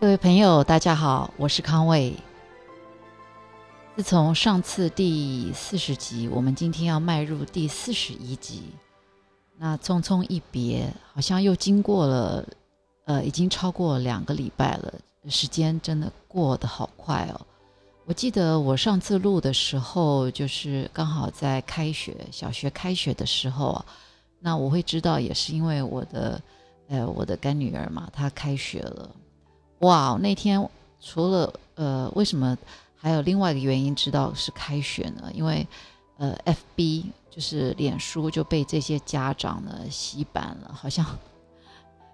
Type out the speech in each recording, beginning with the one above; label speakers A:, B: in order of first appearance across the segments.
A: 各位朋友，大家好，我是康卫。自从上次第四十集，我们今天要迈入第四十一集。那匆匆一别，好像又经过了，呃，已经超过两个礼拜了。时间真的过得好快哦！我记得我上次录的时候，就是刚好在开学，小学开学的时候啊。那我会知道，也是因为我的，呃，我的干女儿嘛，她开学了。哇，那天除了呃，为什么还有另外一个原因知道是开学呢？因为呃，FB 就是脸书就被这些家长呢洗版了，好像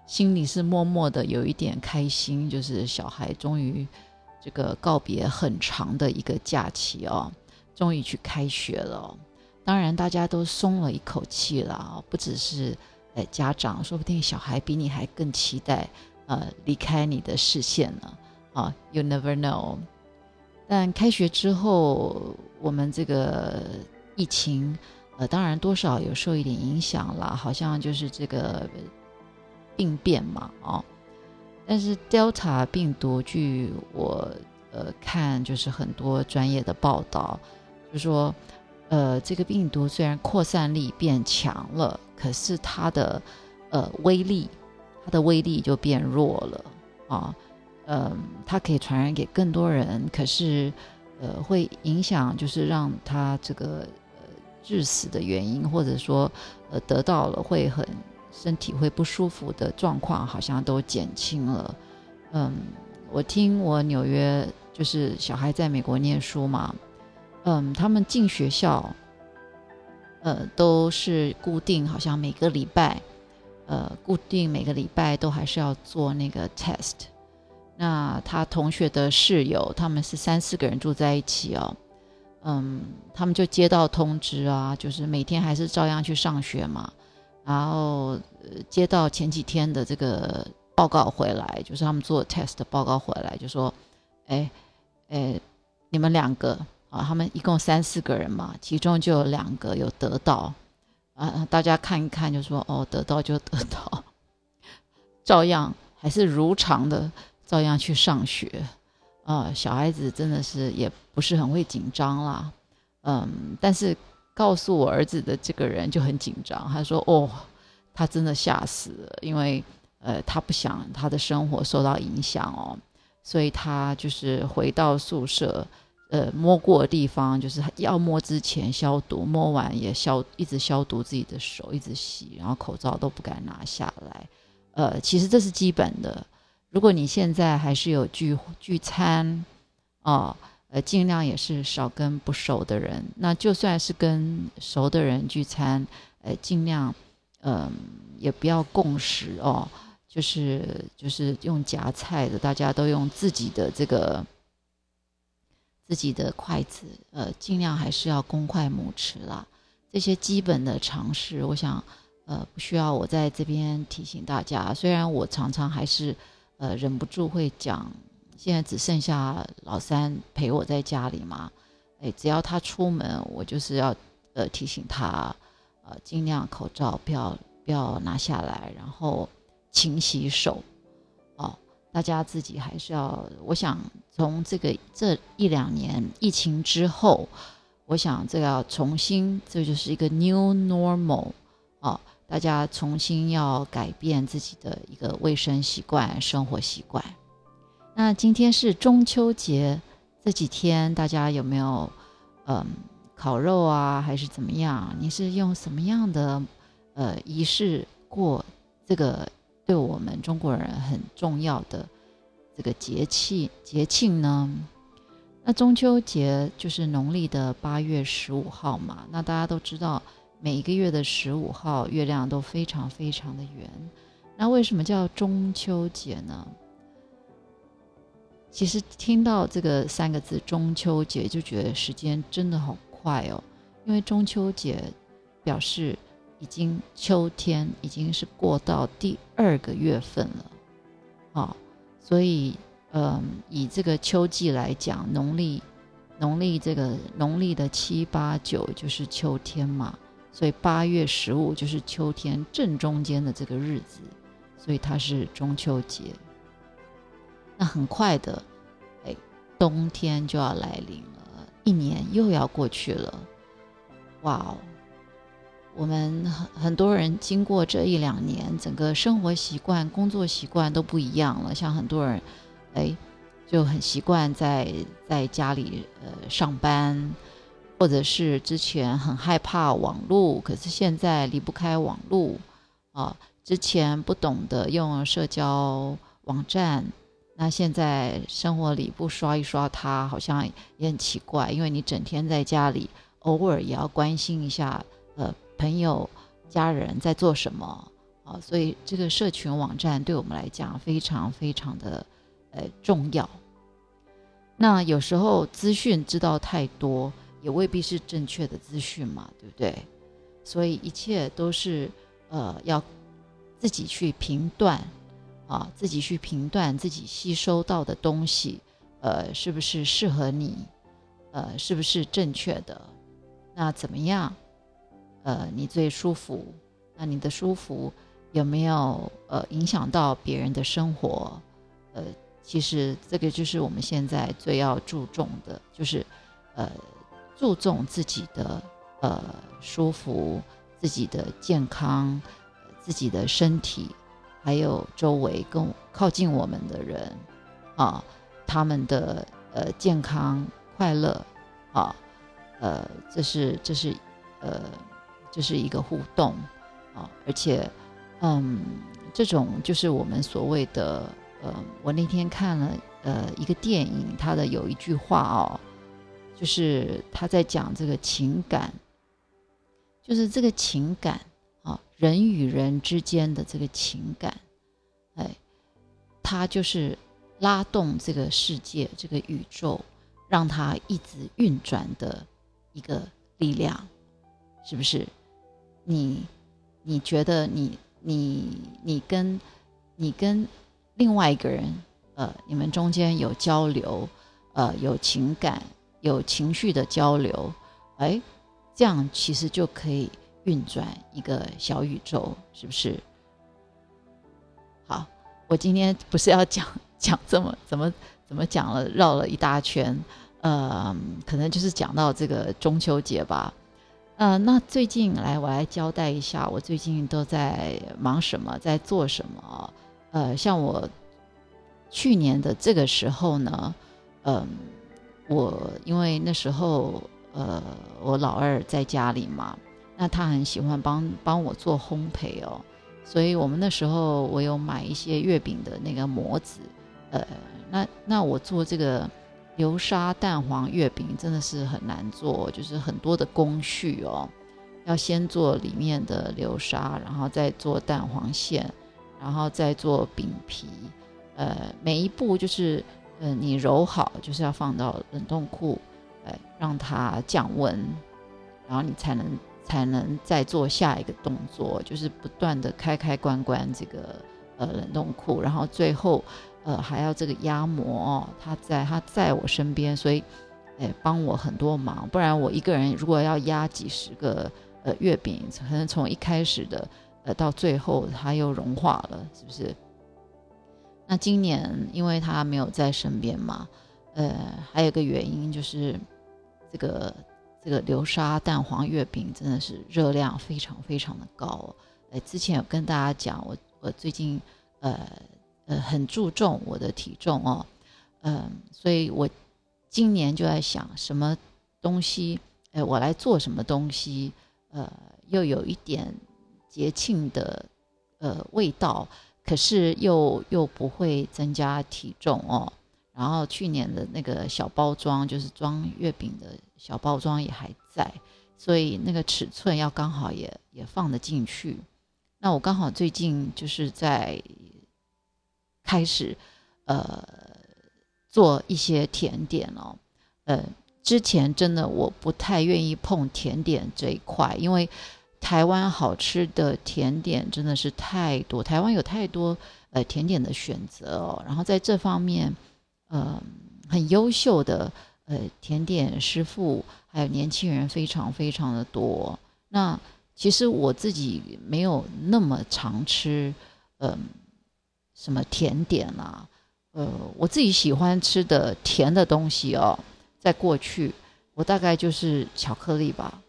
A: 心里是默默的有一点开心，就是小孩终于这个告别很长的一个假期哦，终于去开学了。哦当然大家都松了一口气了，不只是呃家长，说不定小孩比你还更期待。呃，离开你的视线了啊，You never know。但开学之后，我们这个疫情，呃，当然多少有受一点影响啦，好像就是这个病变嘛，哦。但是 Delta 病毒，据我呃看，就是很多专业的报道，就说，呃，这个病毒虽然扩散力变强了，可是它的呃威力。它的威力就变弱了啊，嗯，它可以传染给更多人，可是，呃，会影响就是让它这个呃致死的原因，或者说呃得到了会很身体会不舒服的状况，好像都减轻了。嗯，我听我纽约就是小孩在美国念书嘛，嗯，他们进学校，呃，都是固定，好像每个礼拜。呃，固定每个礼拜都还是要做那个 test。那他同学的室友，他们是三四个人住在一起哦。嗯，他们就接到通知啊，就是每天还是照样去上学嘛。然后接到前几天的这个报告回来，就是他们做 test 的报告回来，就说：“哎，哎，你们两个啊，他们一共三四个人嘛，其中就有两个有得到。”啊，大家看一看，就说哦，得到就得到，照样还是如常的，照样去上学。啊，小孩子真的是也不是很会紧张啦，嗯，但是告诉我儿子的这个人就很紧张，他说哦，他真的吓死了，因为呃，他不想他的生活受到影响哦，所以他就是回到宿舍。呃，摸过的地方就是要摸之前消毒，摸完也消，一直消毒自己的手，一直洗，然后口罩都不敢拿下来。呃，其实这是基本的。如果你现在还是有聚聚餐，啊，呃，尽量也是少跟不熟的人。那就算是跟熟的人聚餐，呃，尽量，嗯，也不要共食哦，就是就是用夹菜的，大家都用自己的这个。自己的筷子，呃，尽量还是要公筷母匙啦。这些基本的常识，我想，呃，不需要我在这边提醒大家。虽然我常常还是，呃，忍不住会讲。现在只剩下老三陪我在家里嘛，哎，只要他出门，我就是要，呃，提醒他，呃，尽量口罩不要不要拿下来，然后勤洗手。大家自己还是要，我想从这个这一两年疫情之后，我想这要重新，这就是一个 new normal 啊，大家重新要改变自己的一个卫生习惯、生活习惯。那今天是中秋节，这几天大家有没有嗯烤肉啊，还是怎么样？你是用什么样的呃仪式过这个？对我们中国人很重要的这个节气节庆呢，那中秋节就是农历的八月十五号嘛。那大家都知道，每一个月的十五号月亮都非常非常的圆。那为什么叫中秋节呢？其实听到这个三个字“中秋节”，就觉得时间真的好快哦，因为中秋节表示。已经秋天已经是过到第二个月份了，啊，所以，嗯，以这个秋季来讲，农历农历这个农历的七八九就是秋天嘛，所以八月十五就是秋天正中间的这个日子，所以它是中秋节。那很快的，哎，冬天就要来临了，一年又要过去了。哇哦，我们很很多人经过这一两年，整个生活习惯、工作习惯都不一样了。像很多人，哎，就很习惯在在家里呃上班，或者是之前很害怕网络，可是现在离不开网络啊。之前不懂得用社交网站，那现在生活里不刷一刷它，好像也很奇怪，因为你整天在家里。偶尔也要关心一下，呃，朋友、家人在做什么啊？所以这个社群网站对我们来讲非常非常的呃重要。那有时候资讯知道太多，也未必是正确的资讯嘛，对不对？所以一切都是呃要自己去评断啊，自己去评断自己吸收到的东西，呃，是不是适合你？呃，是不是正确的？那怎么样？呃，你最舒服？那你的舒服有没有呃影响到别人的生活？呃，其实这个就是我们现在最要注重的，就是呃注重自己的呃舒服、自己的健康、自己的身体，还有周围跟靠近我们的人啊，他们的呃健康快乐啊。呃，这是这是，呃，这是一个互动啊，而且，嗯，这种就是我们所谓的，呃，我那天看了呃一个电影，它的有一句话哦，就是他在讲这个情感，就是这个情感啊，人与人之间的这个情感，哎，它就是拉动这个世界、这个宇宙，让它一直运转的。一个力量，是不是？你你觉得你你你跟你跟另外一个人，呃，你们中间有交流，呃，有情感、有情绪的交流，哎，这样其实就可以运转一个小宇宙，是不是？好，我今天不是要讲讲这么怎么怎么讲了，绕了一大圈。呃，可能就是讲到这个中秋节吧。呃，那最近来，我来交代一下，我最近都在忙什么，在做什么。呃，像我去年的这个时候呢，嗯，我因为那时候呃，我老二在家里嘛，那他很喜欢帮帮我做烘焙哦，所以我们那时候我有买一些月饼的那个模子，呃，那那我做这个。流沙蛋黄月饼真的是很难做，就是很多的工序哦，要先做里面的流沙，然后再做蛋黄馅，然后再做饼皮，呃，每一步就是，呃，你揉好就是要放到冷冻库，哎，让它降温，然后你才能才能再做下一个动作，就是不断的开开关关这个呃冷冻库，然后最后。呃，还要这个压模，他在他在我身边，所以，哎，帮我很多忙。不然我一个人如果要压几十个呃月饼，可能从一开始的呃到最后它又融化了，是不是？那今年因为他没有在身边嘛，呃，还有个原因就是这个这个流沙蛋黄月饼真的是热量非常非常的高。哎，之前有跟大家讲，我我最近呃。呃，很注重我的体重哦，嗯，所以我今年就在想什么东西，哎，我来做什么东西，呃，又有一点节庆的呃味道，可是又又不会增加体重哦。然后去年的那个小包装，就是装月饼的小包装也还在，所以那个尺寸要刚好也也放得进去。那我刚好最近就是在。开始，呃，做一些甜点哦，呃，之前真的我不太愿意碰甜点这一块，因为台湾好吃的甜点真的是太多，台湾有太多呃甜点的选择哦，然后在这方面，呃，很优秀的呃甜点师傅还有年轻人非常非常的多。那其实我自己没有那么常吃，嗯。什么甜点啊？呃，我自己喜欢吃的甜的东西哦，在过去我大概就是巧克力吧，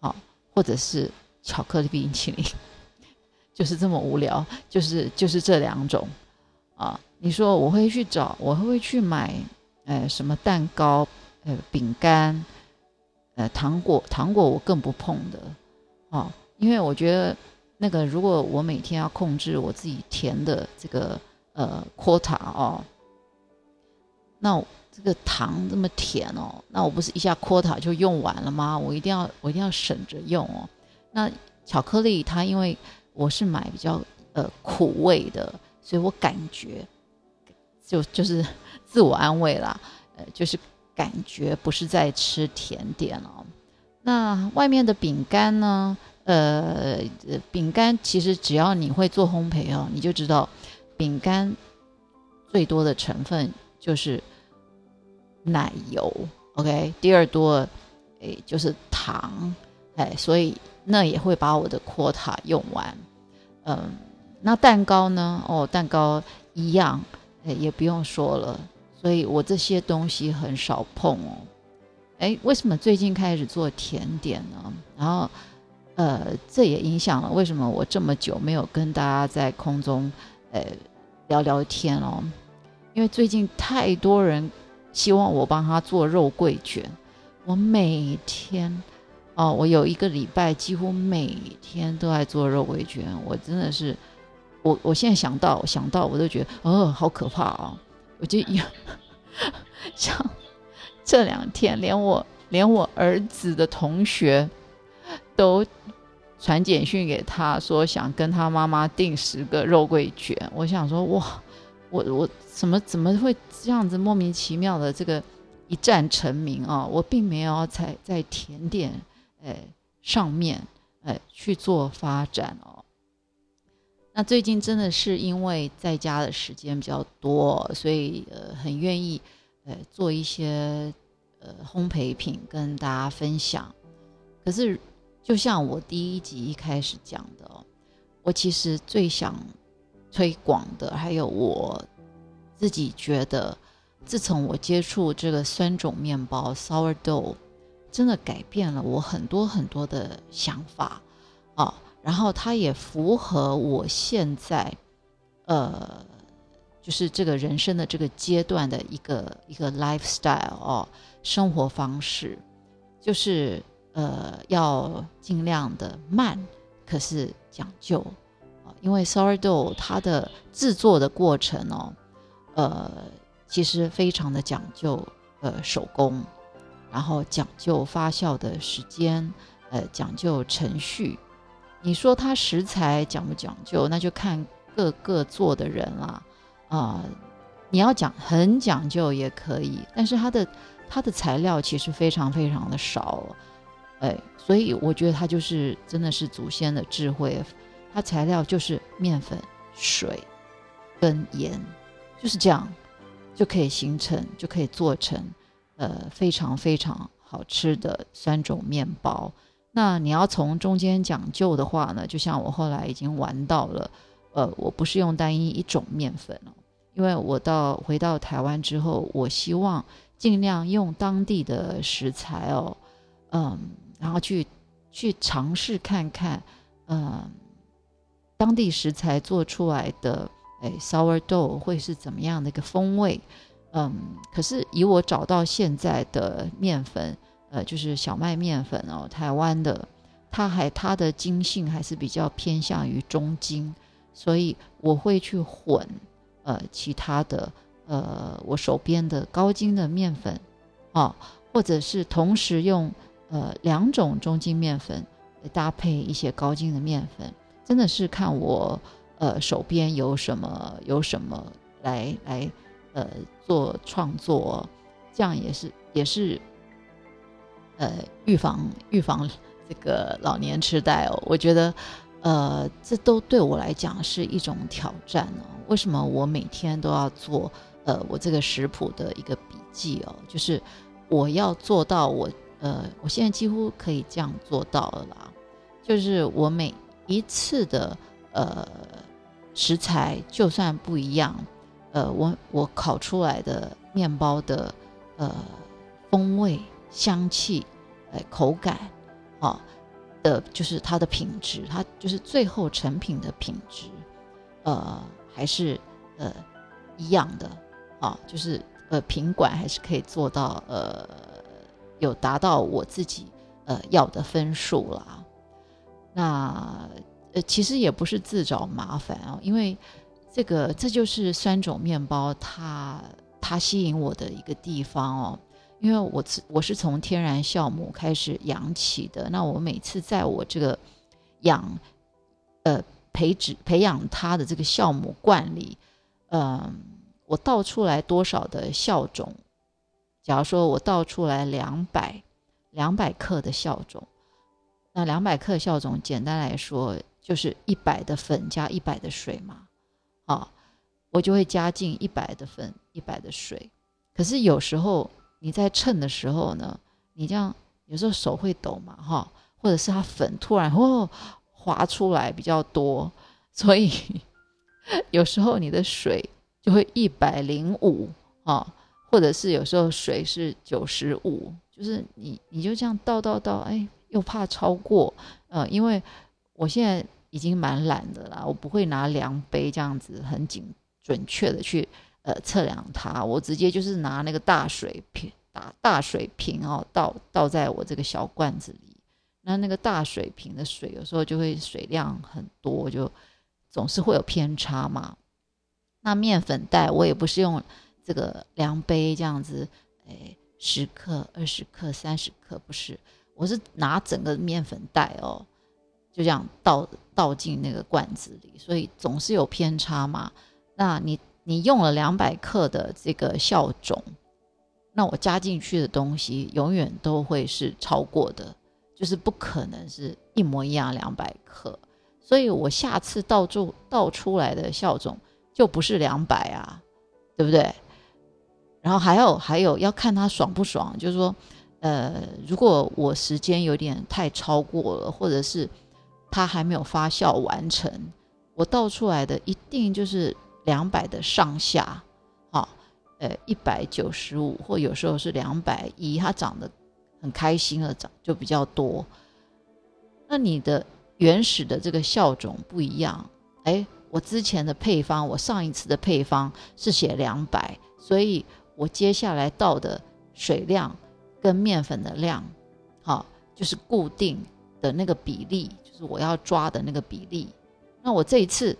A: 好，或者是巧克力冰淇淋，就是这么无聊，就是就是这两种啊。你说我会去找，我会去买，呃，什么蛋糕，呃，饼干，呃，糖果，糖果我更不碰的，哦，因为我觉得那个如果我每天要控制我自己甜的这个。呃，quota 哦，那这个糖这么甜哦，那我不是一下 quota 就用完了吗？我一定要我一定要省着用哦。那巧克力它因为我是买比较呃苦味的，所以我感觉就就是 自我安慰啦，呃，就是感觉不是在吃甜点哦。那外面的饼干呢？呃，饼干其实只要你会做烘焙哦，你就知道。饼干最多的成分就是奶油，OK，第二多诶就是糖，哎，所以那也会把我的 quota 用完。嗯，那蛋糕呢？哦，蛋糕一样，哎，也不用说了。所以我这些东西很少碰哦。哎，为什么最近开始做甜点呢？然后，呃，这也影响了为什么我这么久没有跟大家在空中。呃，聊聊天哦，因为最近太多人希望我帮他做肉桂卷，我每天哦，我有一个礼拜几乎每天都在做肉桂卷，我真的是，我我现在想到想到我都觉得，哦，好可怕啊！我就 像这两天，连我连我儿子的同学都。传简讯给他说想跟他妈妈订十个肉桂卷，我想说哇，我我怎么怎么会这样子莫名其妙的这个一战成名啊？我并没有在在甜点诶上面诶去做发展哦。那最近真的是因为在家的时间比较多，所以呃很愿意呃做一些呃烘焙品跟大家分享，可是。就像我第一集一开始讲的，我其实最想推广的，还有我自己觉得，自从我接触这个酸种面包 （sourdough），真的改变了我很多很多的想法啊。然后它也符合我现在，呃，就是这个人生的这个阶段的一个一个 lifestyle 哦，生活方式，就是。呃，要尽量的慢，可是讲究啊，因为 sourdough 它的制作的过程哦，呃，其实非常的讲究，呃，手工，然后讲究发酵的时间，呃，讲究程序。你说它食材讲不讲究，那就看各个做的人啦，啊，你要讲很讲究也可以，但是它的它的材料其实非常非常的少。哎，所以我觉得它就是真的是祖先的智慧，它材料就是面粉、水跟盐，就是这样就可以形成，就可以做成呃非常非常好吃的酸种面包。那你要从中间讲究的话呢，就像我后来已经玩到了，呃，我不是用单一一种面粉哦，因为我到回到台湾之后，我希望尽量用当地的食材哦，嗯。然后去去尝试看看，嗯，当地食材做出来的哎，sourdough 会是怎么样的一个风味？嗯，可是以我找到现在的面粉，呃，就是小麦面粉哦，台湾的，它还它的筋性还是比较偏向于中筋，所以我会去混呃其他的呃我手边的高筋的面粉啊，或者是同时用。呃，两种中筋面粉搭配一些高筋的面粉，真的是看我呃手边有什么有什么来来呃做创作，这样也是也是呃预防预防这个老年痴呆哦。我觉得呃这都对我来讲是一种挑战哦。为什么我每天都要做呃我这个食谱的一个笔记哦？就是我要做到我。呃，我现在几乎可以这样做到了啦，就是我每一次的呃食材就算不一样，呃，我我烤出来的面包的呃风味、香气、呃口感，啊的，就是它的品质，它就是最后成品的品质，呃，还是呃一样的，啊，就是呃品管还是可以做到，呃，有达到我自己呃要的分数啦。那呃其实也不是自找麻烦啊，因为。这个这就是酸种面包，它它吸引我的一个地方哦，因为我我是从天然酵母开始养起的，那我每次在我这个养呃培植培养它的这个酵母罐里，嗯，我倒出来多少的酵种？假如说我倒出来两百两百克的酵种，那两百克酵种简单来说就是一百的粉加一百的水嘛。啊，我就会加进一百的粉，一百的水。可是有时候你在称的时候呢，你这样有时候手会抖嘛，哈，或者是它粉突然哦滑出来比较多，所以 有时候你的水就会一百零五啊，或者是有时候水是九十五，就是你你就这样倒倒倒，哎，又怕超过，呃，因为我现在。已经蛮懒的啦，我不会拿量杯这样子很紧准确的去呃测量它，我直接就是拿那个大水瓶大大水瓶哦倒倒在我这个小罐子里，那那个大水瓶的水有时候就会水量很多，就总是会有偏差嘛。那面粉袋我也不是用这个量杯这样子，哎十克、二十克、三十克不是，我是拿整个面粉袋哦。就这样倒倒进那个罐子里，所以总是有偏差嘛。那你你用了两百克的这个酵种，那我加进去的东西永远都会是超过的，就是不可能是一模一样两百克。所以我下次倒出倒出来的酵种就不是两百啊，对不对？然后还有还有要看它爽不爽，就是说，呃，如果我时间有点太超过了，或者是。它还没有发酵完成，我倒出来的一定就是两百的上下，好，呃，一百九十五或有时候是两百一，它长得很开心了，长就比较多。那你的原始的这个酵种不一样，哎，我之前的配方，我上一次的配方是写两百，所以我接下来倒的水量跟面粉的量，好，就是固定的那个比例。就是我要抓的那个比例，那我这一次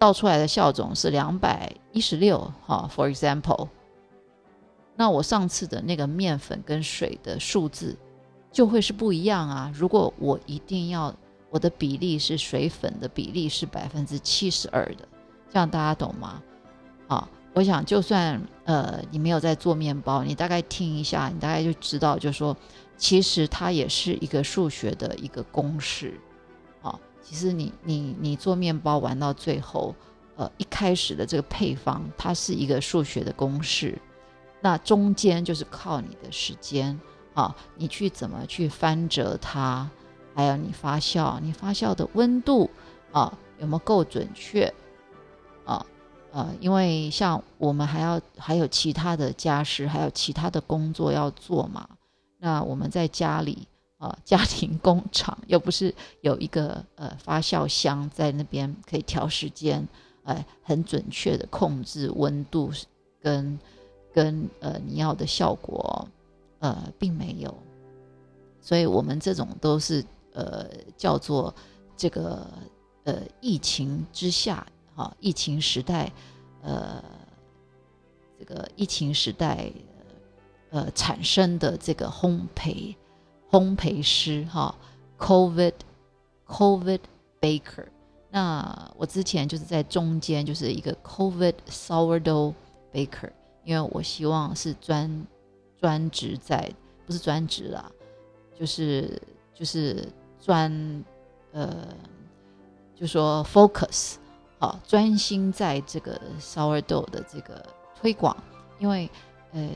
A: 倒出来的酵种是两百一十六，哈，for example，那我上次的那个面粉跟水的数字就会是不一样啊。如果我一定要我的比例是水粉的比例是百分之七十二的，这样大家懂吗？啊，我想就算呃你没有在做面包，你大概听一下，你大概就知道，就说。其实它也是一个数学的一个公式，啊，其实你你你做面包玩到最后，呃，一开始的这个配方它是一个数学的公式，那中间就是靠你的时间，啊，你去怎么去翻折它，还有你发酵，你发酵的温度，啊，有没有够准确，呃，因为像我们还要还有其他的家事，还有其他的工作要做嘛。那我们在家里啊，家庭工厂又不是有一个呃发酵箱在那边可以调时间，呃，很准确的控制温度跟跟呃你要的效果，呃，并没有。所以我们这种都是呃叫做这个呃疫情之下啊，疫情时代，呃，这个疫情时代。呃，产生的这个烘焙烘焙师哈，Covid Covid Baker。那我之前就是在中间，就是一个 Covid Sourdough Baker，因为我希望是专专职在，不是专职啦，就是就是专呃，就说 Focus 好，专心在这个 Sourdough 的这个推广，因为呃。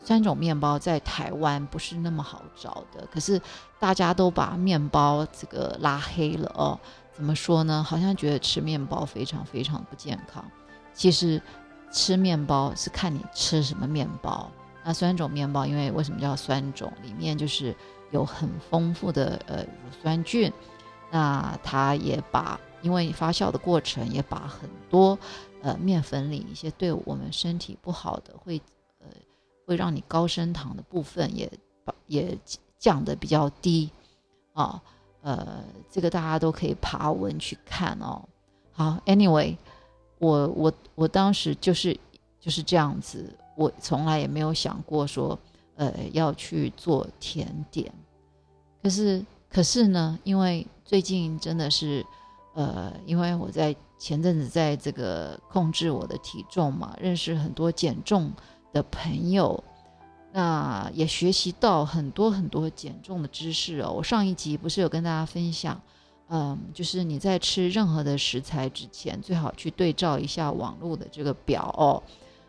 A: 三种面包在台湾不是那么好找的，可是大家都把面包这个拉黑了哦。怎么说呢？好像觉得吃面包非常非常不健康。其实吃面包是看你吃什么面包。那酸种面包，因为为什么叫酸种？里面就是有很丰富的呃乳酸菌，那它也把因为发酵的过程也把很多呃面粉里一些对我们身体不好的会呃会让你高升糖的部分也把也降的比较低啊呃这个大家都可以爬文去看哦。好，Anyway，我我我当时就是就是这样子。我从来也没有想过说，呃，要去做甜点。可是，可是呢，因为最近真的是，呃，因为我在前阵子在这个控制我的体重嘛，认识很多减重的朋友，那也学习到很多很多减重的知识哦。我上一集不是有跟大家分享，嗯，就是你在吃任何的食材之前，最好去对照一下网络的这个表哦。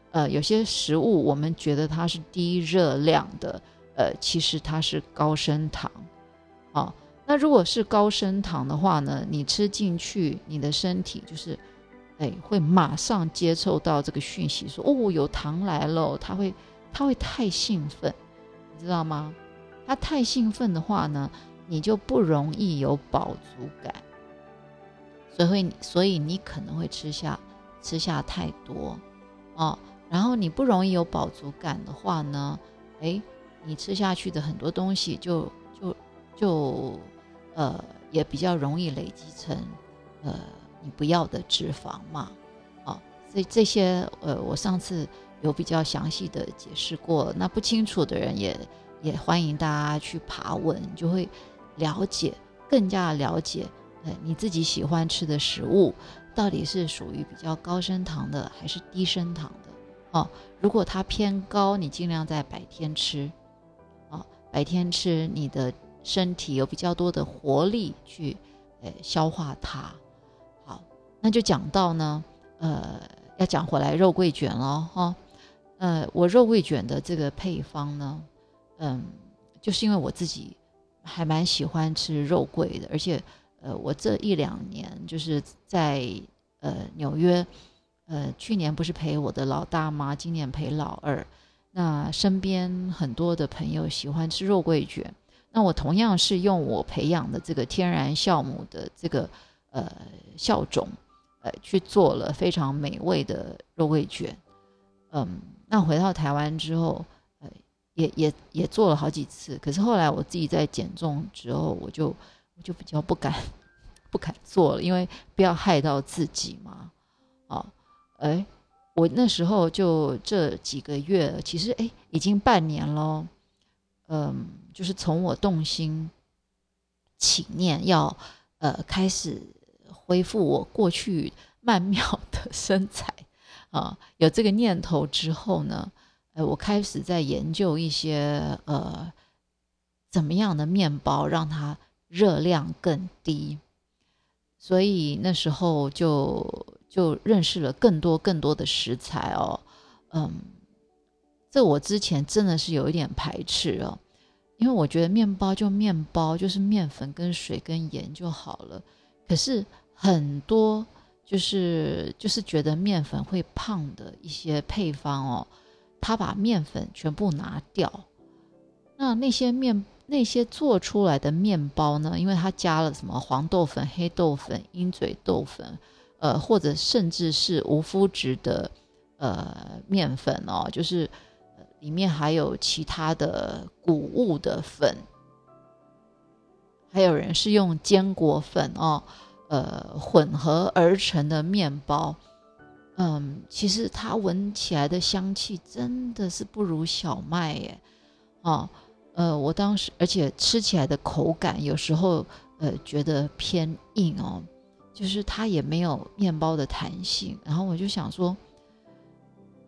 A: 呃，有些食物我们觉得它是低热量的，呃，其实它是高升糖，啊，那如果是高升糖的话呢，你吃进去，你的身体就是，哎，会马上接受到这个讯息，说哦，有糖来了，它会，它会太兴奋，你知道吗？它太兴奋的话呢，你就不容易有饱足感，所以，所以你可能会吃下吃下太多，哦。然后你不容易有饱足感的话呢，哎，你吃下去的很多东西就就就呃也比较容易累积成呃你不要的脂肪嘛，啊，所以这些呃我上次有比较详细的解释过，那不清楚的人也也欢迎大家去爬文，就会了解更加了解呃你自己喜欢吃的食物到底是属于比较高升糖的还是低升糖的。哦，如果它偏高，你尽量在白天吃。哦，白天吃，你的身体有比较多的活力去，呃，消化它。好，那就讲到呢，呃，要讲回来肉桂卷了哈。呃，我肉桂卷的这个配方呢，嗯，就是因为我自己还蛮喜欢吃肉桂的，而且，呃，我这一两年就是在呃纽约。呃，去年不是陪我的老大妈，今年陪老二。那身边很多的朋友喜欢吃肉桂卷，那我同样是用我培养的这个天然酵母的这个呃酵种，呃去做了非常美味的肉桂卷。嗯，那回到台湾之后，呃，也也也做了好几次。可是后来我自己在减重之后，我就我就比较不敢 不敢做了，因为不要害到自己嘛，啊。哎，我那时候就这几个月，其实哎，已经半年了。嗯，就是从我动心起念要呃开始恢复我过去曼妙的身材啊，有这个念头之后呢，呃，我开始在研究一些呃怎么样的面包让它热量更低，所以那时候就。就认识了更多更多的食材哦，嗯，这我之前真的是有一点排斥哦，因为我觉得面包就面包，就是面粉跟水跟盐就好了。可是很多就是就是觉得面粉会胖的一些配方哦，他把面粉全部拿掉，那那些面那些做出来的面包呢，因为它加了什么黄豆粉、黑豆粉、鹰嘴豆粉。呃，或者甚至是无麸质的呃面粉哦，就是里面还有其他的谷物的粉，还有人是用坚果粉哦，呃混合而成的面包，嗯，其实它闻起来的香气真的是不如小麦耶，哦，呃，我当时而且吃起来的口感有时候呃觉得偏硬哦。就是它也没有面包的弹性，然后我就想说，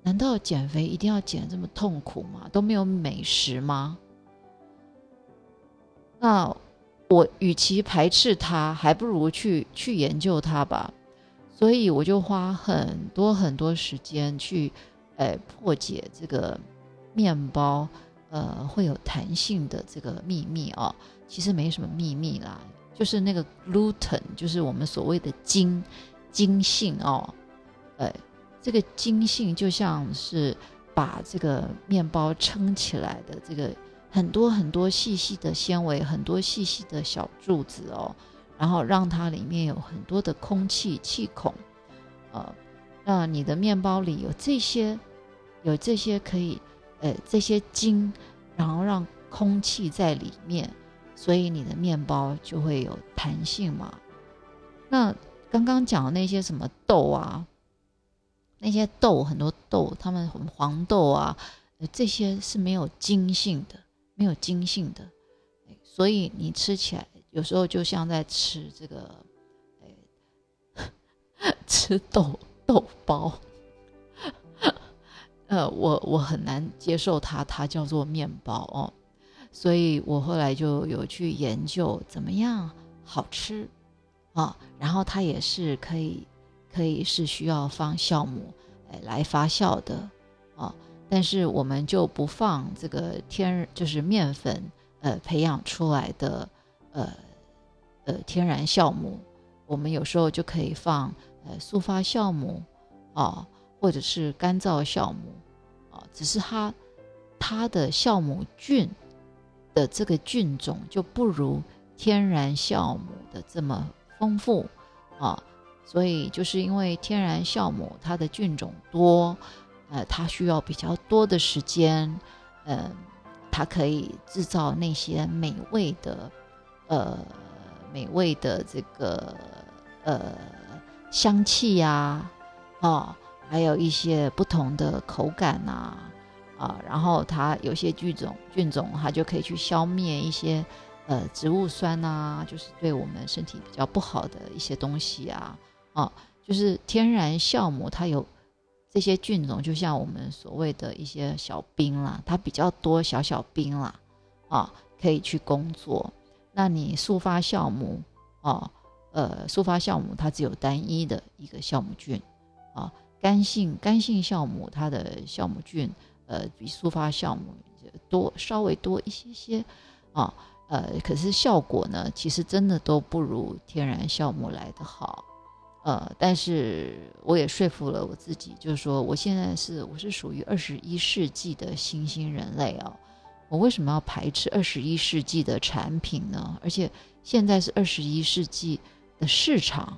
A: 难道减肥一定要减这么痛苦吗？都没有美食吗？那我与其排斥它，还不如去去研究它吧。所以我就花很多很多时间去，呃，破解这个面包呃会有弹性的这个秘密哦。其实没什么秘密啦。就是那个 gluten，就是我们所谓的筋筋性哦，呃，这个筋性就像是把这个面包撑起来的这个很多很多细细的纤维，很多细细的小柱子哦，然后让它里面有很多的空气气孔，呃，那你的面包里有这些有这些可以呃这些筋，然后让空气在里面，所以你的面包就会有弹性嘛。那刚刚讲的那些什么豆啊？那些豆很多豆，它们黄豆啊，这些是没有筋性的，没有筋性的，所以你吃起来有时候就像在吃这个，哎 吃豆豆包，呃，我我很难接受它，它叫做面包哦，所以我后来就有去研究怎么样好吃啊，然后它也是可以。可以是需要放酵母，哎，来发酵的，啊，但是我们就不放这个天然，就是面粉，呃，培养出来的，呃，呃，天然酵母，我们有时候就可以放，呃，速发酵母，啊，或者是干燥酵母，啊，只是它它的酵母菌的这个菌种就不如天然酵母的这么丰富，啊。所以就是因为天然酵母它的菌种多，呃，它需要比较多的时间，嗯，它可以制造那些美味的，呃，美味的这个呃香气呀，啊，还有一些不同的口感呐，啊，然后它有些菌种菌种它就可以去消灭一些呃植物酸呐，就是对我们身体比较不好的一些东西啊。啊，就是天然酵母，它有这些菌种，就像我们所谓的一些小兵啦，它比较多小小兵啦，啊，可以去工作。那你速发酵母，啊，呃，速发酵母它只有单一的一个酵母菌，啊，干性干性酵母它的酵母菌，呃，比速发酵母多稍微多一些些，啊，呃，可是效果呢，其实真的都不如天然酵母来的好。呃，但是我也说服了我自己，就是说，我现在是我是属于二十一世纪的新兴人类哦。我为什么要排斥二十一世纪的产品呢？而且现在是二十一世纪的市场，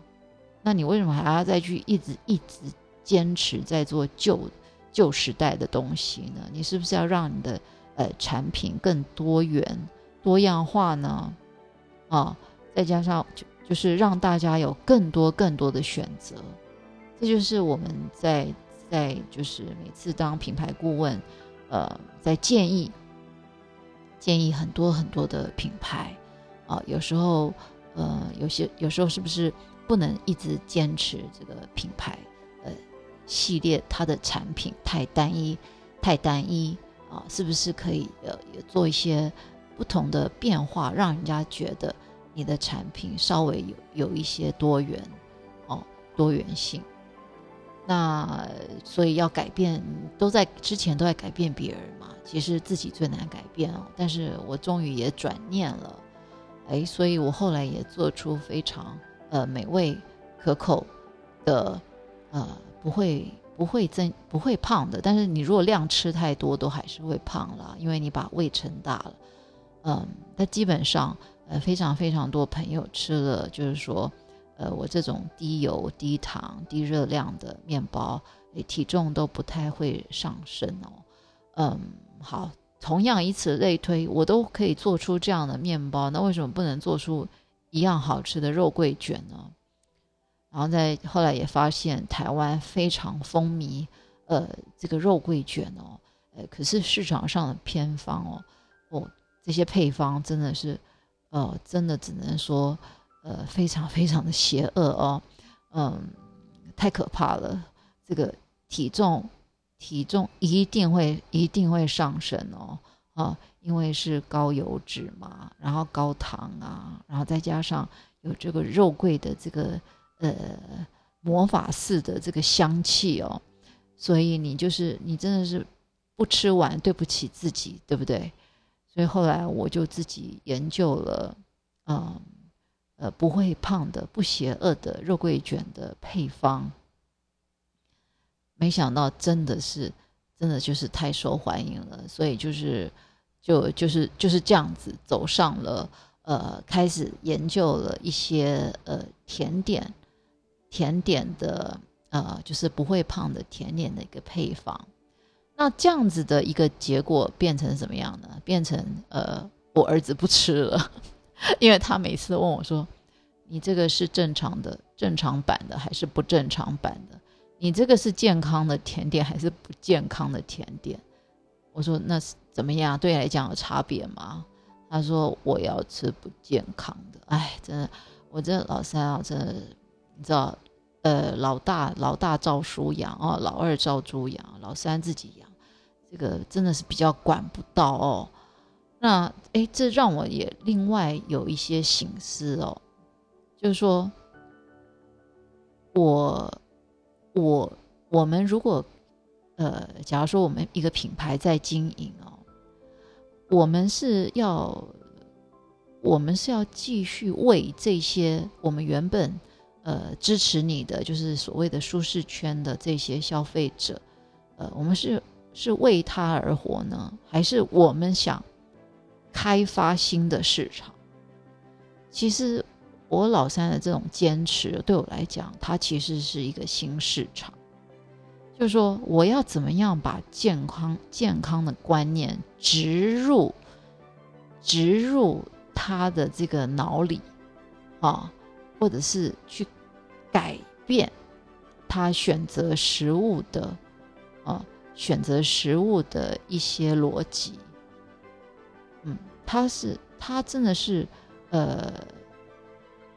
A: 那你为什么还要再去一直一直坚持在做旧旧时代的东西呢？你是不是要让你的呃产品更多元多样化呢？啊，再加上就。就是让大家有更多更多的选择，这就是我们在在就是每次当品牌顾问，呃，在建议建议很多很多的品牌啊，有时候呃有些有时候是不是不能一直坚持这个品牌呃系列，它的产品太单一太单一啊，是不是可以呃也做一些不同的变化，让人家觉得。你的产品稍微有有一些多元，哦，多元性。那所以要改变，都在之前都在改变别人嘛，其实自己最难改变哦。但是我终于也转念了，哎，所以我后来也做出非常呃美味可口的，呃，不会不会增不会胖的。但是你如果量吃太多，都还是会胖了，因为你把胃撑大了。嗯，但基本上。呃，非常非常多朋友吃了，就是说，呃，我这种低油、低糖、低热量的面包，体重都不太会上升哦。嗯，好，同样以此类推，我都可以做出这样的面包，那为什么不能做出一样好吃的肉桂卷呢？然后在后来也发现，台湾非常风靡，呃，这个肉桂卷哦，呃，可是市场上的偏方哦，哦，这些配方真的是。哦，真的只能说，呃，非常非常的邪恶哦，嗯，太可怕了。这个体重，体重一定会一定会上升哦，啊，因为是高油脂嘛，然后高糖啊，然后再加上有这个肉桂的这个呃魔法似的这个香气哦，所以你就是你真的是不吃完对不起自己，对不对？所以后来我就自己研究了，嗯，呃，不会胖的、不邪恶的肉桂卷的配方。没想到真的是真的就是太受欢迎了，所以就是就就是就是这样子走上了呃，开始研究了一些呃甜点甜点的呃就是不会胖的甜点的一个配方。那这样子的一个结果变成什么样呢？变成呃，我儿子不吃了，因为他每次问我说：“你这个是正常的正常版的还是不正常版的？你这个是健康的甜点还是不健康的甜点？”我说：“那是怎么样？对你来讲有差别吗？”他说：“我要吃不健康的。”哎，真的，我这老三啊，真的，你知道。呃，老大老大照书养哦，老二照猪养，老三自己养，这个真的是比较管不到哦。那哎，这让我也另外有一些醒思哦，就是说，我我我们如果呃，假如说我们一个品牌在经营哦，我们是要我们是要继续为这些我们原本。呃，支持你的就是所谓的舒适圈的这些消费者，呃，我们是是为他而活呢，还是我们想开发新的市场？其实我老三的这种坚持，对我来讲，它其实是一个新市场。就是说，我要怎么样把健康健康的观念植入植入他的这个脑里啊？或者是去改变他选择食物的，啊，选择食物的一些逻辑。嗯，他是他真的是，呃，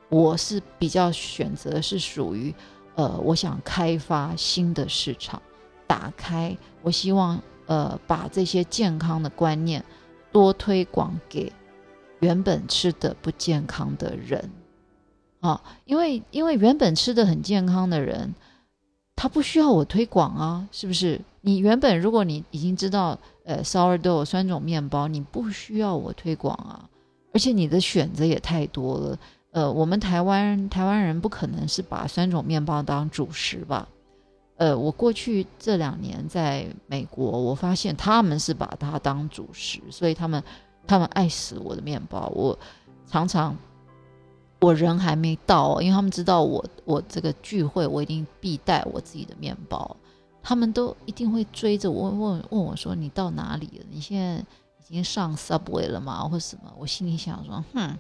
A: 我是比较选择是属于，呃，我想开发新的市场，打开，我希望呃把这些健康的观念多推广给原本吃的不健康的人。啊，因为因为原本吃的很健康的人，他不需要我推广啊，是不是？你原本如果你已经知道，呃，sourdough 酸种面包，你不需要我推广啊，而且你的选择也太多了。呃，我们台湾台湾人不可能是把酸种面包当主食吧？呃，我过去这两年在美国，我发现他们是把它当主食，所以他们他们爱死我的面包，我常常。我人还没到，因为他们知道我我这个聚会，我一定必带我自己的面包。他们都一定会追着我问问我说：“你到哪里了？你现在已经上 subway 了吗？或什么？”我心里想说：“哼，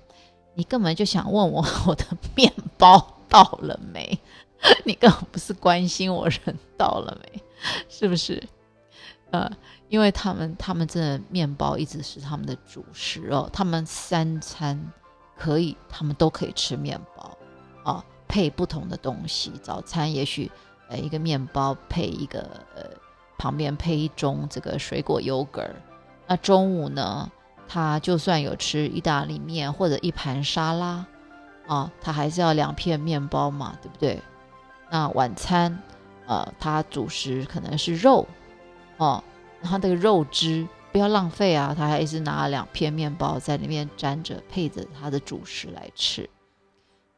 A: 你根本就想问我 我的面包到了没？你根本不是关心我人到了没，是不是？呃，因为他们他们真的面包一直是他们的主食哦，他们三餐。”可以，他们都可以吃面包，啊，配不同的东西。早餐也许，呃，一个面包配一个，呃，旁边配一盅这个水果 yogurt。那中午呢，他就算有吃意大利面或者一盘沙拉，啊，他还是要两片面包嘛，对不对？那晚餐，呃，他主食可能是肉，哦，他这个肉汁。不要浪费啊！他还是拿了两片面包在里面沾着，配着他的主食来吃。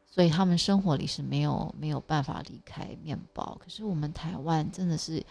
A: 所以他们生活里是没有没有办法离开面包。可是我们台湾真的是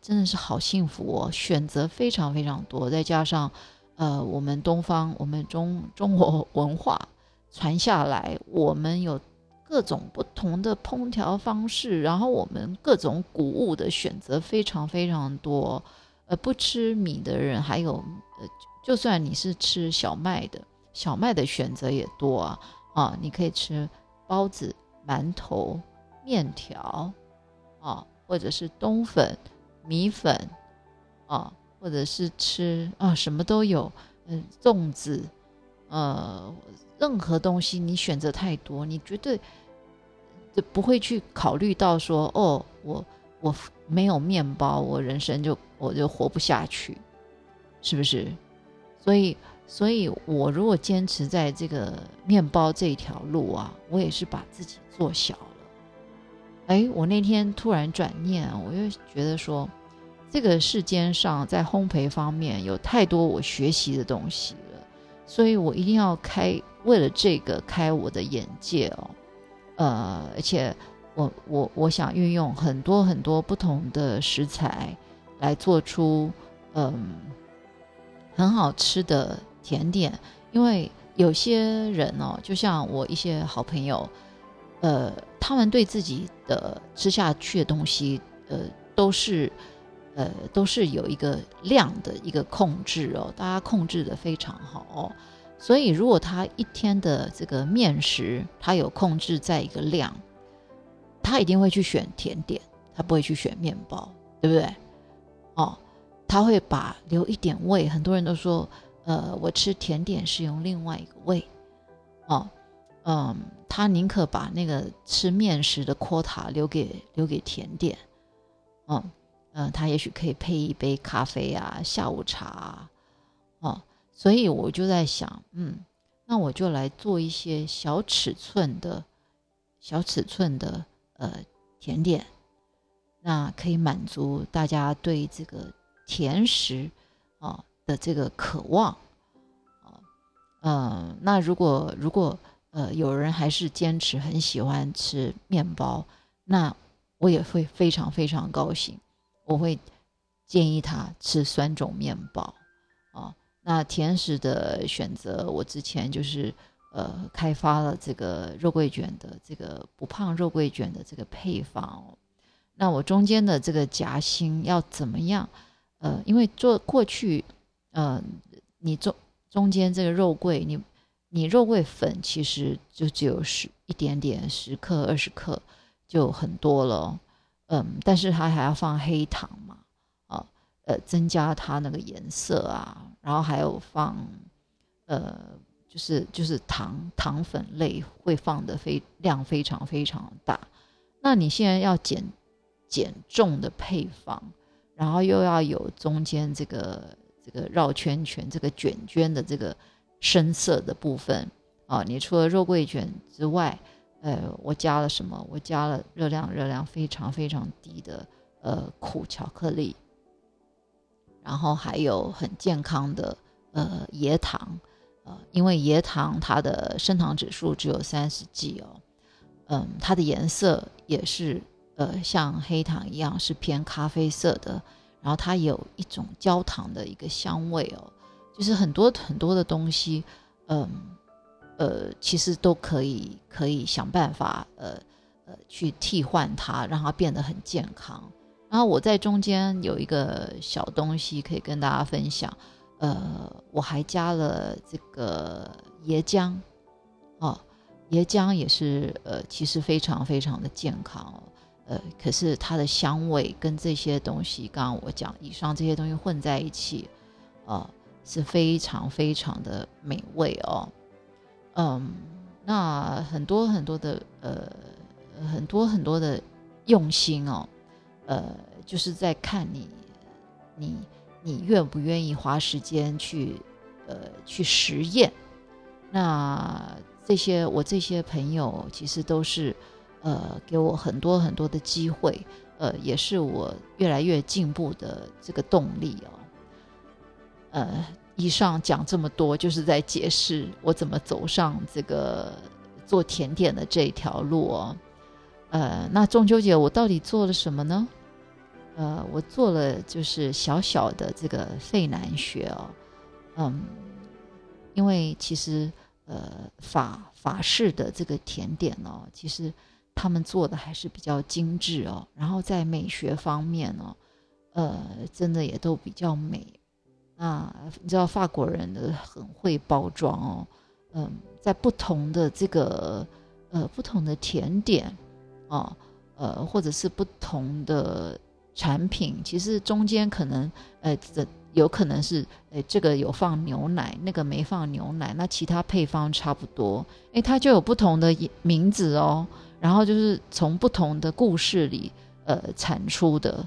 A: 真的是好幸福哦，选择非常非常多，再加上呃，我们东方我们中中国文化传下来，我们有各种不同的烹调方式，然后我们各种谷物的选择非常非常多。呃，不吃米的人还有，呃，就算你是吃小麦的，小麦的选择也多啊啊，你可以吃包子、馒头、面条，啊，或者是冬粉、米粉，啊，或者是吃啊，什么都有，嗯，粽子，呃，任何东西你选择太多，你绝对就不会去考虑到说，哦，我我没有面包，我人生就。我就活不下去，是不是？所以，所以我如果坚持在这个面包这条路啊，我也是把自己做小了。哎，我那天突然转念，我又觉得说，这个世间上在烘焙方面有太多我学习的东西了，所以我一定要开，为了这个开我的眼界哦。呃，而且我我我想运用很多很多不同的食材来做出嗯很好吃的甜点，因为有些人哦，就像我一些好朋友，呃，他们对自己的吃下去的东西，呃，都是呃都是有一个量的一个控制哦，大家控制的非常好哦。所以，如果他一天的这个面食，他有控制在一个量，他一定会去选甜点，他不会去选面包，对不对？哦，他会把留一点胃。很多人都说，呃，我吃甜点是用另外一个胃，哦，嗯，他宁可把那个吃面食的 quota 留给留给甜点，嗯嗯，他也许可以配一杯咖啡啊，下午茶，哦。所以我就在想，嗯，那我就来做一些小尺寸的、小尺寸的呃甜点，那可以满足大家对这个甜食啊的这个渴望啊，嗯，那如果如果呃有人还是坚持很喜欢吃面包，那我也会非常非常高兴，我会建议他吃酸种面包。哦那甜食的选择，我之前就是呃开发了这个肉桂卷的这个不胖肉桂卷的这个配方。那我中间的这个夹心要怎么样？呃，因为做过去，呃，你中中间这个肉桂，你你肉桂粉其实就只有十一点点，十克二十克就很多了。嗯，但是它还要放黑糖嘛，啊，呃，增加它那个颜色啊。然后还有放，呃，就是就是糖糖粉类会放的非量非常非常大。那你现在要减减重的配方，然后又要有中间这个这个绕圈圈这个卷卷的这个深色的部分啊，你除了肉桂卷之外，呃，我加了什么？我加了热量热量非常非常低的呃苦巧克力。然后还有很健康的呃椰糖，呃，因为椰糖它的升糖指数只有三十 G 哦，嗯，它的颜色也是呃像黑糖一样是偏咖啡色的，然后它有一种焦糖的一个香味哦，就是很多很多的东西，嗯呃，其实都可以可以想办法呃呃去替换它，让它变得很健康。然后我在中间有一个小东西可以跟大家分享，呃，我还加了这个椰浆，哦，椰浆也是呃，其实非常非常的健康，呃，可是它的香味跟这些东西，刚刚我讲以上这些东西混在一起，呃，是非常非常的美味哦，嗯，那很多很多的呃，很多很多的用心哦。呃，就是在看你，你你愿不愿意花时间去，呃，去实验。那这些我这些朋友其实都是，呃，给我很多很多的机会，呃，也是我越来越进步的这个动力哦。呃，以上讲这么多，就是在解释我怎么走上这个做甜点的这条路哦。呃，那中秋节我到底做了什么呢？呃，我做了就是小小的这个费南雪哦，嗯，因为其实呃法法式的这个甜点哦，其实他们做的还是比较精致哦，然后在美学方面哦，呃，真的也都比较美。那你知道法国人的很会包装哦，嗯，在不同的这个呃不同的甜点哦，呃或者是不同的。产品其实中间可能，呃，这有可能是，呃，这个有放牛奶，那个没放牛奶，那其他配方差不多，诶，它就有不同的名字哦。然后就是从不同的故事里，呃，产出的，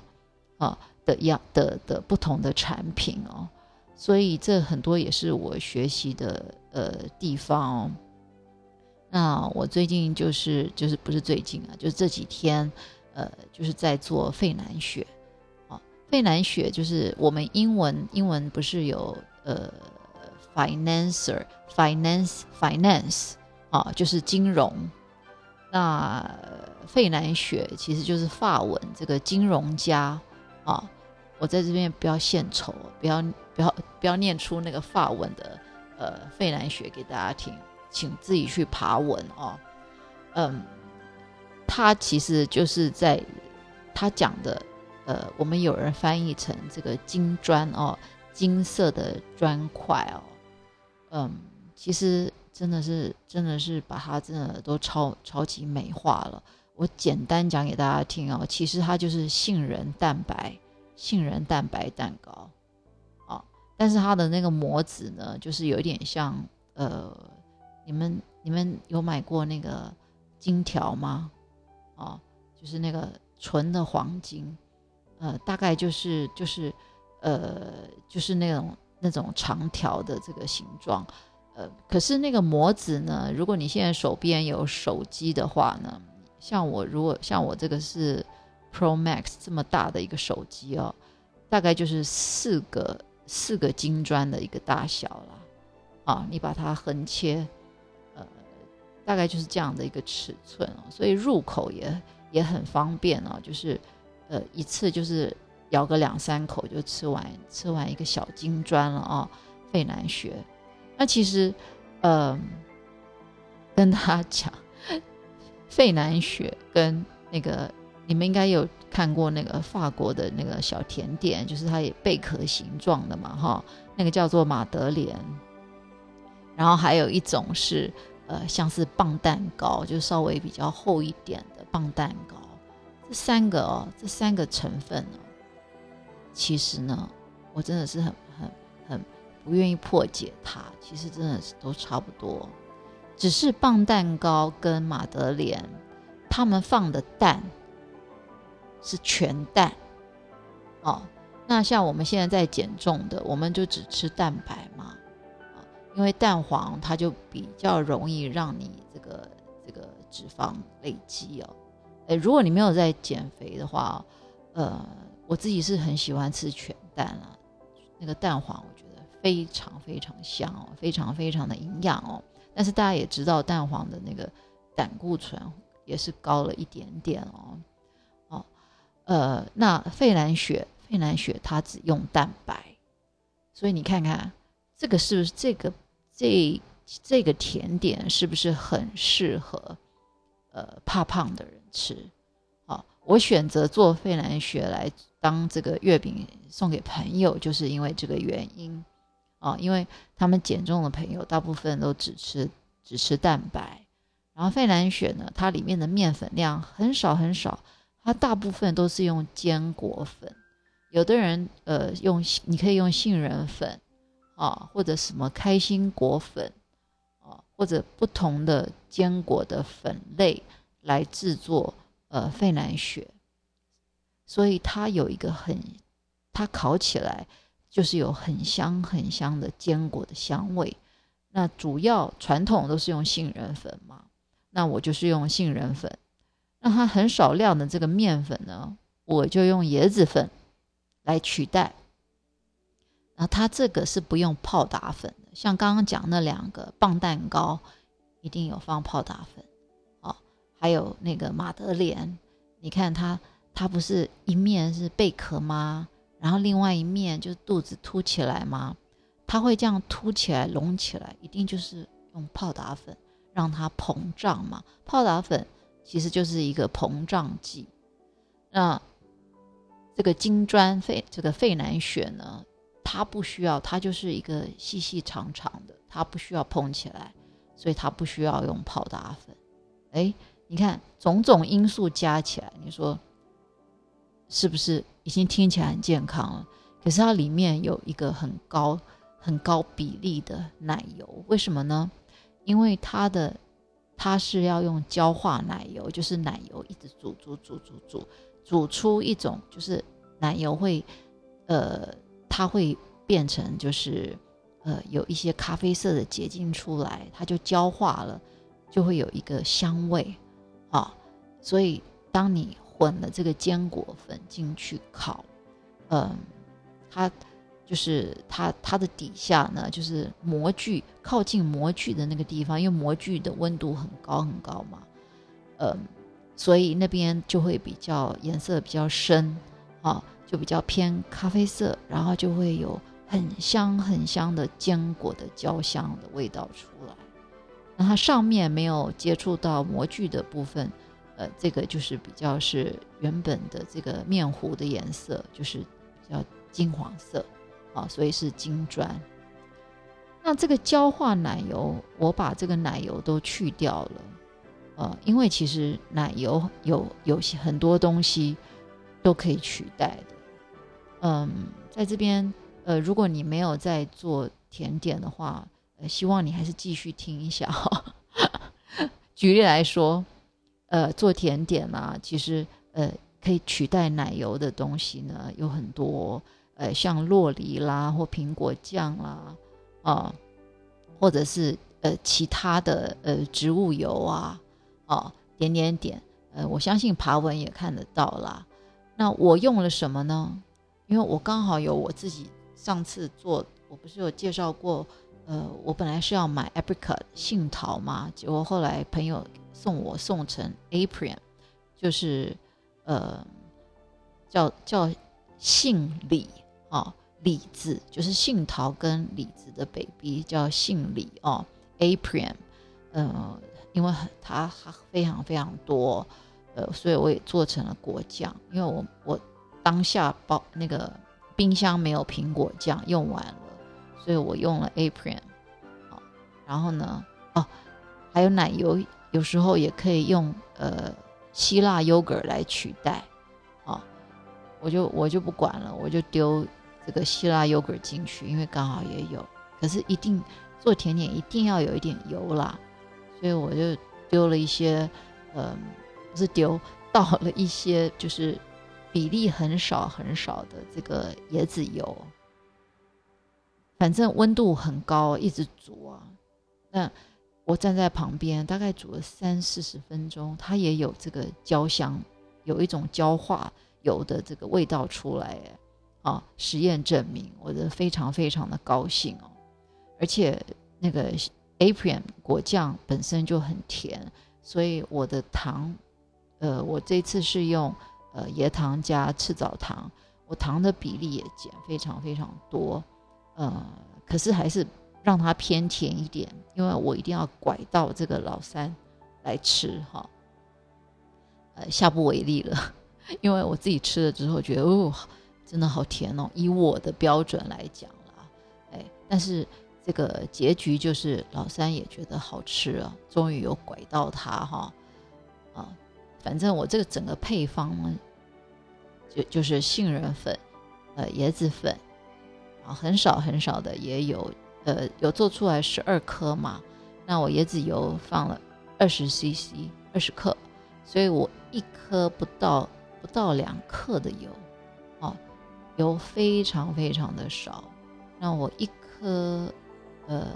A: 啊的样的的不同的产品哦。所以这很多也是我学习的呃地方哦。那我最近就是就是不是最近啊，就是这几天。呃，就是在做费南雪，啊，费南雪就是我们英文英文不是有呃，financer，finance，finance，啊，就是金融，那费南雪其实就是法文这个金融家啊，我在这边不要献丑，不要不要不要念出那个法文的呃费南雪给大家听，请自己去爬文哦。嗯，他其实就是在他讲的，呃，我们有人翻译成这个金砖哦，金色的砖块哦，嗯，其实。真的是，真的是把它真的都超超级美化了。我简单讲给大家听哦，其实它就是杏仁蛋白，杏仁蛋白蛋糕，啊，但是它的那个模子呢，就是有点像，呃，你们你们有买过那个金条吗？啊，就是那个纯的黄金，呃，大概就是就是，呃，就是那种那种长条的这个形状。可是那个模子呢？如果你现在手边有手机的话呢，像我如果像我这个是 Pro Max 这么大的一个手机哦，大概就是四个四个金砖的一个大小了啊。你把它横切，呃，大概就是这样的一个尺寸哦，所以入口也也很方便哦，就是呃一次就是咬个两三口就吃完吃完一个小金砖了啊，费南学。那其实，呃，跟他讲，费南雪跟那个你们应该有看过那个法国的那个小甜点，就是它也贝壳形状的嘛，哈，那个叫做马德莲。然后还有一种是，呃，像是棒蛋糕，就稍微比较厚一点的棒蛋糕。这三个哦，这三个成分呢，其实呢，我真的是很。不愿意破解它，其实真的是都差不多，只是棒蛋糕跟马德莲，他们放的蛋是全蛋哦。那像我们现在在减重的，我们就只吃蛋白嘛，啊，因为蛋黄它就比较容易让你这个这个脂肪累积哦。诶，如果你没有在减肥的话，呃，我自己是很喜欢吃全蛋啊，那个蛋黄。非常非常香哦，非常非常的营养哦。但是大家也知道，蛋黄的那个胆固醇也是高了一点点哦。哦，呃，那费兰雪，费兰雪它只用蛋白，所以你看看这个是不是这个这这个甜点是不是很适合呃怕胖的人吃？好，我选择做费兰雪来当这个月饼送给朋友，就是因为这个原因。啊，因为他们减重的朋友大部分都只吃只吃蛋白，然后费兰雪呢，它里面的面粉量很少很少，它大部分都是用坚果粉，有的人呃用你可以用杏仁粉啊，或者什么开心果粉啊，或者不同的坚果的粉类来制作呃费兰雪，所以它有一个很，它烤起来。就是有很香很香的坚果的香味，那主要传统都是用杏仁粉嘛，那我就是用杏仁粉，那它很少量的这个面粉呢，我就用椰子粉来取代。那它这个是不用泡打粉的，像刚刚讲那两个棒蛋糕一定有放泡打粉哦，还有那个马德莲，你看它它不是一面是贝壳吗？然后另外一面就是肚子凸起来嘛，它会这样凸起来、隆起来，一定就是用泡打粉让它膨胀嘛。泡打粉其实就是一个膨胀剂。那这个金砖费这个费南雪呢，它不需要，它就是一个细细长长的，它不需要膨起来，所以它不需要用泡打粉。哎，你看种种因素加起来，你说是不是？已经听起来很健康了，可是它里面有一个很高、很高比例的奶油，为什么呢？因为它的它是要用焦化奶油，就是奶油一直煮煮煮煮煮，煮出一种就是奶油会，呃，它会变成就是呃有一些咖啡色的结晶出来，它就焦化了，就会有一个香味啊，所以当你。混了这个坚果粉进去烤，嗯，它就是它它的底下呢，就是模具靠近模具的那个地方，因为模具的温度很高很高嘛，嗯，所以那边就会比较颜色比较深，啊，就比较偏咖啡色，然后就会有很香很香的坚果的焦香的味道出来。那它上面没有接触到模具的部分，呃，这个就是比较是原本的这个面糊的颜色，就是比较金黄色，啊，所以是金砖。那这个焦化奶油，我把这个奶油都去掉了，呃，因为其实奶油有有些很多东西都可以取代的。嗯，在这边，呃，如果你没有在做甜点的话，呃，希望你还是继续听一下哈。举例来说，呃，做甜点啊，其实呃可以取代奶油的东西呢有很多，呃，像洛梨啦或苹果酱啦。啊，或者是呃其他的呃植物油啊，哦点点点，呃我相信爬文也看得到啦。那我用了什么呢？因为我刚好有我自己上次做，我不是有介绍过，呃我本来是要买 apricot 杏桃嘛，结果后来朋友送我送成 apron，就是呃叫叫杏李啊。李子就是杏桃跟李子的 baby 叫杏李哦，Apron，呃，因为它非常非常多，呃，所以我也做成了果酱。因为我我当下包那个冰箱没有苹果酱用完了，所以我用了 Apron，好，然后呢，哦，还有奶油，有时候也可以用呃希腊 yogurt 来取代，啊，我就我就不管了，我就丢。这个希腊 yogurt 进去，因为刚好也有，可是一定做甜点一定要有一点油啦，所以我就丢了一些，嗯，不是丢，倒了一些，就是比例很少很少的这个椰子油，反正温度很高，一直煮啊。那我站在旁边，大概煮了三四十分钟，它也有这个焦香，有一种焦化油的这个味道出来，啊！实验证明，我的非常非常的高兴哦，而且那个 Apron 果酱本身就很甜，所以我的糖，呃，我这次是用呃椰糖加赤藻糖，我糖的比例也减非常非常多，呃，可是还是让它偏甜一点，因为我一定要拐到这个老三来吃哈，呃，下不为例了，因为我自己吃了之后觉得哦。真的好甜哦！以我的标准来讲啦，哎，但是这个结局就是老三也觉得好吃啊，终于有拐到他哈啊！反正我这个整个配方呢，就就是杏仁粉、呃椰子粉啊，很少很少的也有，呃有做出来十二颗嘛，那我椰子油放了二十 CC 二十克，所以我一颗不到不到两克的油。哦油非常非常的少，那我一颗，呃，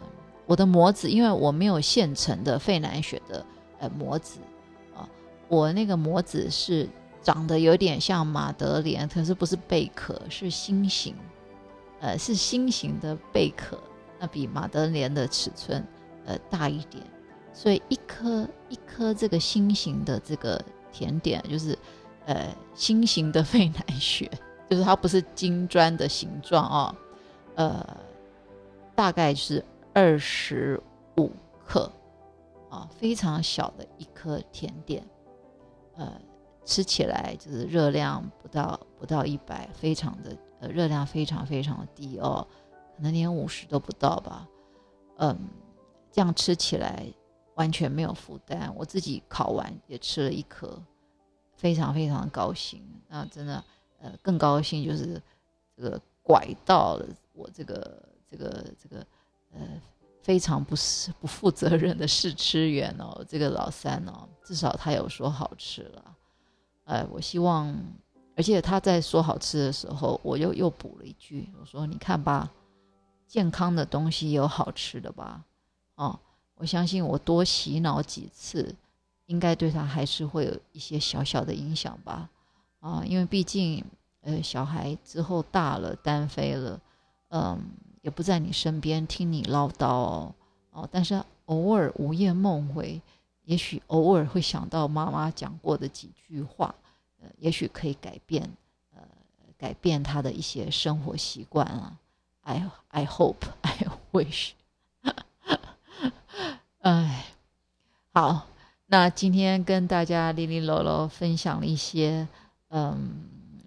A: 我的模子，因为我没有现成的费南雪的呃模子啊，我那个模子是长得有点像马德莲，可是不是贝壳，是心形，呃，是心形的贝壳，那比马德莲的尺寸呃大一点，所以一颗一颗这个心形的这个甜点就是呃心形的费南雪。就是它不是金砖的形状哦，呃，大概是二十五克啊，非常小的一颗甜点，呃，吃起来就是热量不到不到一百，非常的呃热量非常非常低哦，可能连五十都不到吧，嗯，这样吃起来完全没有负担，我自己烤完也吃了一颗，非常非常高兴，那真的。呃，更高兴就是这个拐到了我这个这个这个呃非常不是不负责任的试吃员哦，这个老三哦，至少他有说好吃了，呃，我希望，而且他在说好吃的时候，我又又补了一句，我说你看吧，健康的东西有好吃的吧，哦，我相信我多洗脑几次，应该对他还是会有一些小小的影响吧。啊，因为毕竟，呃，小孩之后大了，单飞了，嗯，也不在你身边听你唠叨哦，但是偶尔午夜梦回，也许偶尔会想到妈妈讲过的几句话，呃，也许可以改变，呃，改变他的一些生活习惯啊。I I hope I wish。哎，好，那今天跟大家零零落落分享了一些，嗯，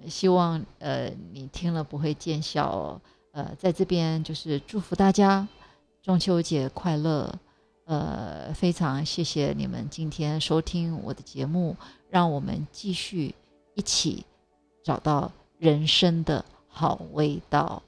A: 希望呃你听了不会见笑哦。呃，在这边就是祝福大家中秋节快乐。呃，非常谢谢你们今天收听我的节目，让我们继续一起找到人生的好味道。